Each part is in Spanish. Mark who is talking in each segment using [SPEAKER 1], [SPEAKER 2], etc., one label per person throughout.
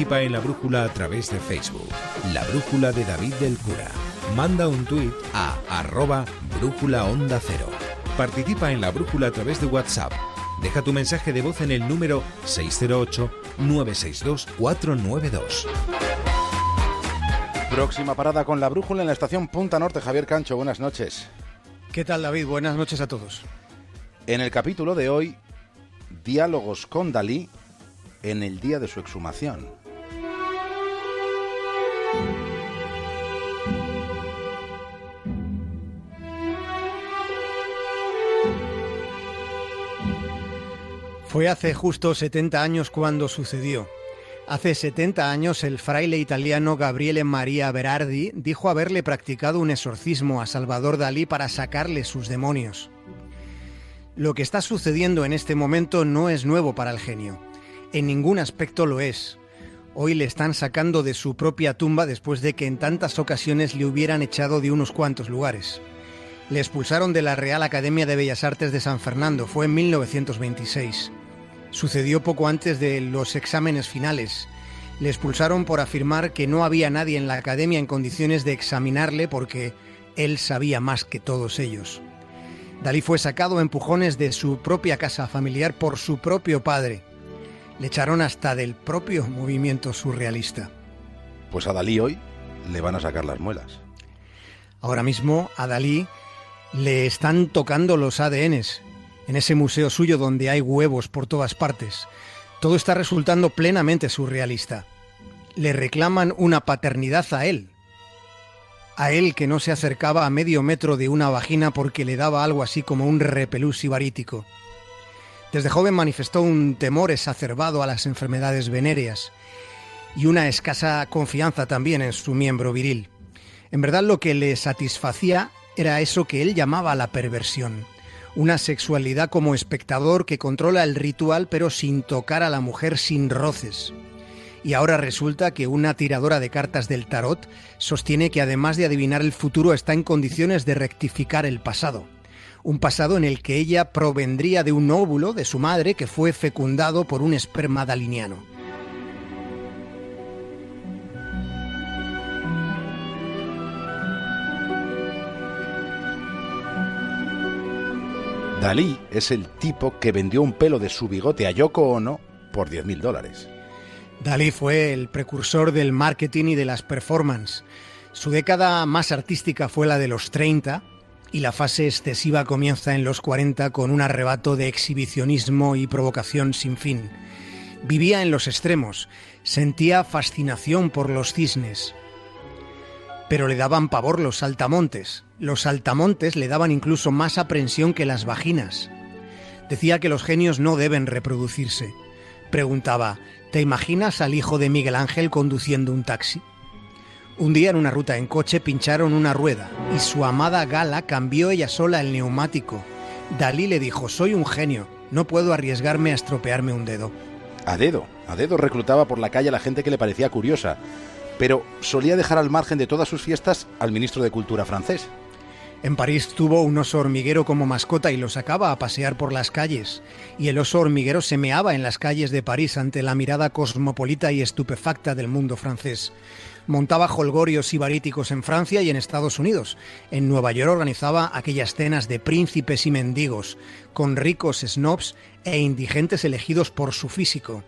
[SPEAKER 1] Participa en la brújula a través de Facebook. La brújula de David del Cura. Manda un tuit a arroba brújula onda cero. Participa en la brújula a través de WhatsApp. Deja tu mensaje de voz en el número 608-962-492.
[SPEAKER 2] Próxima parada con la brújula en la estación Punta Norte. Javier Cancho, buenas noches.
[SPEAKER 3] ¿Qué tal David? Buenas noches a todos.
[SPEAKER 2] En el capítulo de hoy, diálogos con Dalí en el día de su exhumación.
[SPEAKER 3] Fue hace justo 70 años cuando sucedió. Hace 70 años el fraile italiano Gabriele Maria Berardi dijo haberle practicado un exorcismo a Salvador Dalí para sacarle sus demonios. Lo que está sucediendo en este momento no es nuevo para el genio. En ningún aspecto lo es. Hoy le están sacando de su propia tumba después de que en tantas ocasiones le hubieran echado de unos cuantos lugares. Le expulsaron de la Real Academia de Bellas Artes de San Fernando, fue en 1926. Sucedió poco antes de los exámenes finales. Le expulsaron por afirmar que no había nadie en la academia en condiciones de examinarle porque él sabía más que todos ellos. Dalí fue sacado a empujones de su propia casa familiar por su propio padre. Le echaron hasta del propio movimiento surrealista.
[SPEAKER 2] Pues a Dalí hoy le van a sacar las muelas.
[SPEAKER 3] Ahora mismo a Dalí le están tocando los ADNs en ese museo suyo donde hay huevos por todas partes. Todo está resultando plenamente surrealista. Le reclaman una paternidad a él. A él que no se acercaba a medio metro de una vagina porque le daba algo así como un repelús sibarítico. Desde joven manifestó un temor exacerbado a las enfermedades venéreas y una escasa confianza también en su miembro viril. En verdad lo que le satisfacía era eso que él llamaba la perversión una sexualidad como espectador que controla el ritual pero sin tocar a la mujer sin roces. Y ahora resulta que una tiradora de cartas del tarot sostiene que además de adivinar el futuro está en condiciones de rectificar el pasado. Un pasado en el que ella provendría de un óvulo de su madre que fue fecundado por un esperma daliniano.
[SPEAKER 2] Dalí es el tipo que vendió un pelo de su bigote a Yoko Ono por 10.000 dólares.
[SPEAKER 3] Dalí fue el precursor del marketing y de las performances. Su década más artística fue la de los 30 y la fase excesiva comienza en los 40 con un arrebato de exhibicionismo y provocación sin fin. Vivía en los extremos, sentía fascinación por los cisnes, pero le daban pavor los saltamontes. Los saltamontes le daban incluso más aprensión que las vaginas. Decía que los genios no deben reproducirse. Preguntaba, ¿te imaginas al hijo de Miguel Ángel conduciendo un taxi? Un día en una ruta en coche pincharon una rueda y su amada Gala cambió ella sola el neumático. Dalí le dijo, soy un genio, no puedo arriesgarme a estropearme un dedo.
[SPEAKER 2] A dedo, a dedo reclutaba por la calle a la gente que le parecía curiosa pero solía dejar al margen de todas sus fiestas al ministro de Cultura francés.
[SPEAKER 3] En París tuvo un oso hormiguero como mascota y lo sacaba a pasear por las calles. Y el oso hormiguero se meaba en las calles de París ante la mirada cosmopolita y estupefacta del mundo francés. Montaba holgorios sibaríticos en Francia y en Estados Unidos. En Nueva York organizaba aquellas cenas de príncipes y mendigos, con ricos snobs e indigentes elegidos por su físico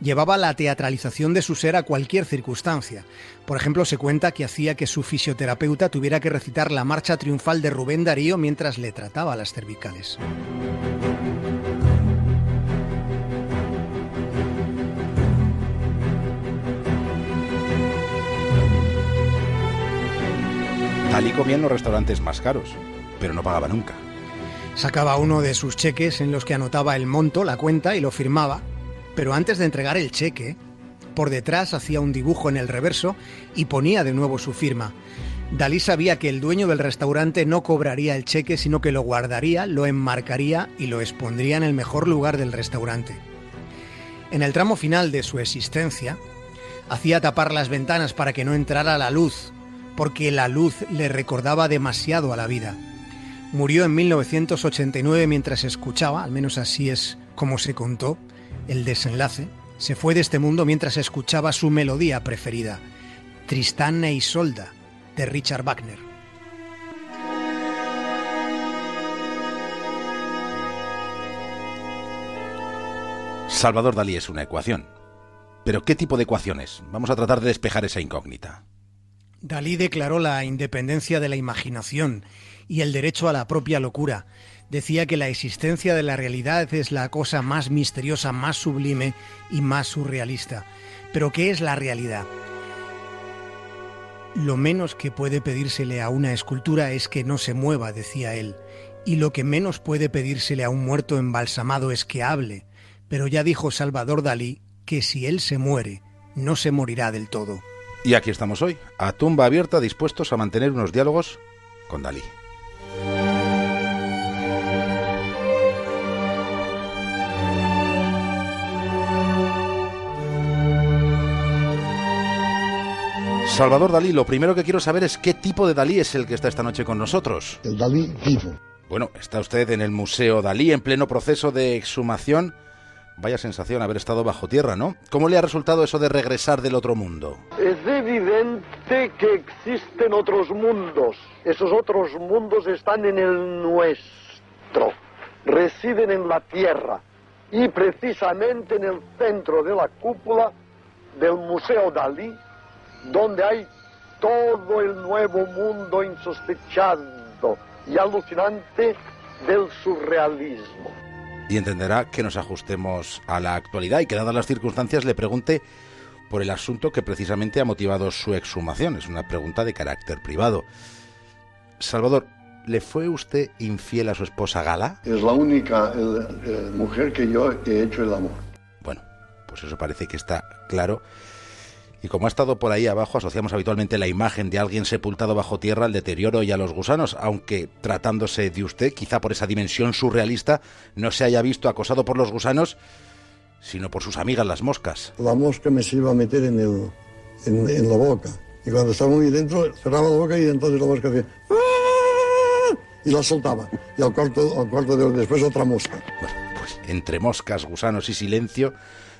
[SPEAKER 3] llevaba la teatralización de su ser a cualquier circunstancia. Por ejemplo, se cuenta que hacía que su fisioterapeuta tuviera que recitar la marcha triunfal de Rubén Darío mientras le trataba las cervicales.
[SPEAKER 2] Dalí comía en los restaurantes más caros, pero no pagaba nunca.
[SPEAKER 3] Sacaba uno de sus cheques en los que anotaba el monto, la cuenta y lo firmaba, pero antes de entregar el cheque, por detrás hacía un dibujo en el reverso y ponía de nuevo su firma. Dalí sabía que el dueño del restaurante no cobraría el cheque, sino que lo guardaría, lo enmarcaría y lo expondría en el mejor lugar del restaurante. En el tramo final de su existencia, hacía tapar las ventanas para que no entrara la luz, porque la luz le recordaba demasiado a la vida. Murió en 1989 mientras escuchaba, al menos así es como se contó, el desenlace, Se fue de este mundo mientras escuchaba su melodía preferida, Tristán e Isolda, de Richard Wagner.
[SPEAKER 2] Salvador Dalí es una ecuación. Pero ¿qué tipo de ecuaciones? Vamos a tratar de despejar esa incógnita.
[SPEAKER 3] Dalí declaró la independencia de la imaginación y el derecho a la propia locura. Decía que la existencia de la realidad es la cosa más misteriosa, más sublime y más surrealista. Pero ¿qué es la realidad? Lo menos que puede pedírsele a una escultura es que no se mueva, decía él, y lo que menos puede pedírsele a un muerto embalsamado es que hable. Pero ya dijo Salvador Dalí que si él se muere, no se morirá del todo.
[SPEAKER 2] Y aquí estamos hoy, a tumba abierta, dispuestos a mantener unos diálogos con Dalí. Salvador Dalí, lo primero que quiero saber es qué tipo de Dalí es el que está esta noche con nosotros.
[SPEAKER 4] El Dalí vivo.
[SPEAKER 2] Bueno, está usted en el Museo Dalí en pleno proceso de exhumación. Vaya sensación haber estado bajo tierra, ¿no? ¿Cómo le ha resultado eso de regresar del otro mundo?
[SPEAKER 5] Es evidente que existen otros mundos. Esos otros mundos están en el nuestro. Residen en la tierra. Y precisamente en el centro de la cúpula del Museo Dalí donde hay todo el nuevo mundo insospechado y alucinante del surrealismo.
[SPEAKER 2] Y entenderá que nos ajustemos a la actualidad y que dadas las circunstancias le pregunte por el asunto que precisamente ha motivado su exhumación. Es una pregunta de carácter privado. Salvador, ¿le fue usted infiel a su esposa Gala?
[SPEAKER 4] Es la única mujer que yo he hecho el amor.
[SPEAKER 2] Bueno, pues eso parece que está claro. Y como ha estado por ahí abajo, asociamos habitualmente la imagen de alguien sepultado bajo tierra al deterioro y a los gusanos, aunque tratándose de usted, quizá por esa dimensión surrealista, no se haya visto acosado por los gusanos, sino por sus amigas las moscas.
[SPEAKER 4] La mosca me se iba a meter en, el, en, la boca. Y cuando estaba muy dentro, cerraba la boca y entonces la mosca hacía... ¡Ah! Y la soltaba. Y al cuarto, al cuarto de hora después otra mosca.
[SPEAKER 2] Bueno, pues entre moscas, gusanos y silencio,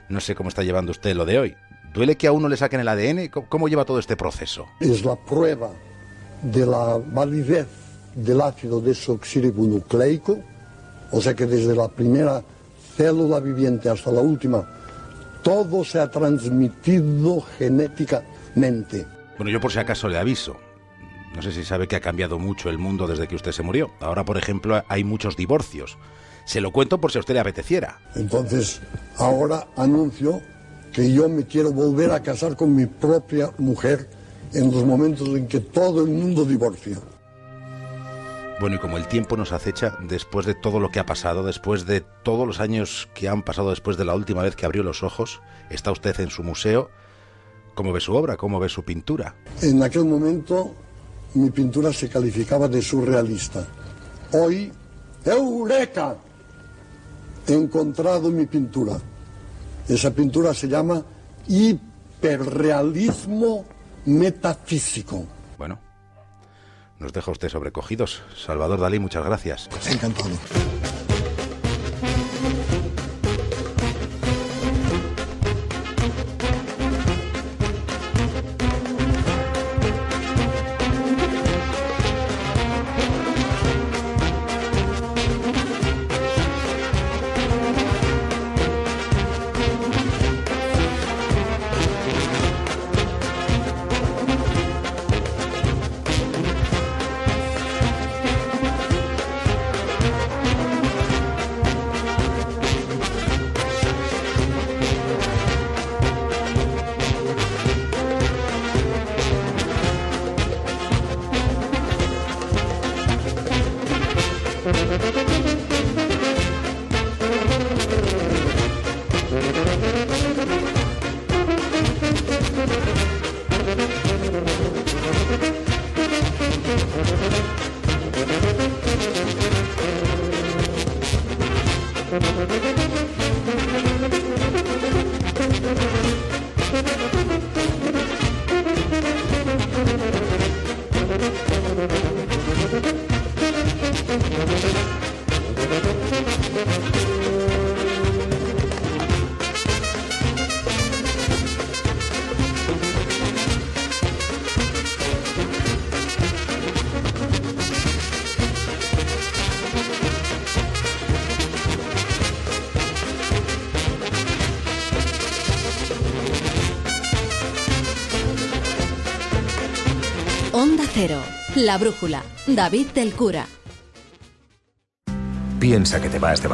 [SPEAKER 2] no sé cómo está llevando usted lo de hoy. ¿Duele que a uno le saquen el ADN? ¿Cómo lleva todo este proceso?
[SPEAKER 4] Es la prueba de la validez del ácido desoxirribonucleico, o sea que desde la primera célula viviente hasta la última, todo se ha transmitido genéticamente.
[SPEAKER 2] Bueno, yo por si acaso le aviso. No sé si sabe que ha cambiado mucho el mundo desde que usted se murió. Ahora, por ejemplo, hay muchos divorcios. Se lo cuento por si a usted le apeteciera.
[SPEAKER 4] Entonces, ahora anuncio que yo me quiero volver a casar con mi propia mujer en los momentos en que todo el mundo divorcia.
[SPEAKER 2] Bueno, y como el tiempo nos acecha, después de todo lo que ha pasado, después de todos los años que han pasado después de la última vez que abrió los ojos, está usted en su museo. ¿Cómo ve su obra? ¿Cómo ve su pintura?
[SPEAKER 4] En aquel momento mi pintura se calificaba de surrealista. Hoy, ¡Eureka! He encontrado mi pintura. Esa pintura se llama hiperrealismo metafísico.
[SPEAKER 2] Bueno, nos deja usted sobrecogidos. Salvador Dalí, muchas gracias.
[SPEAKER 4] Encantado.
[SPEAKER 6] Cero, La Brújula, David del Cura.
[SPEAKER 1] Piensa que te vas de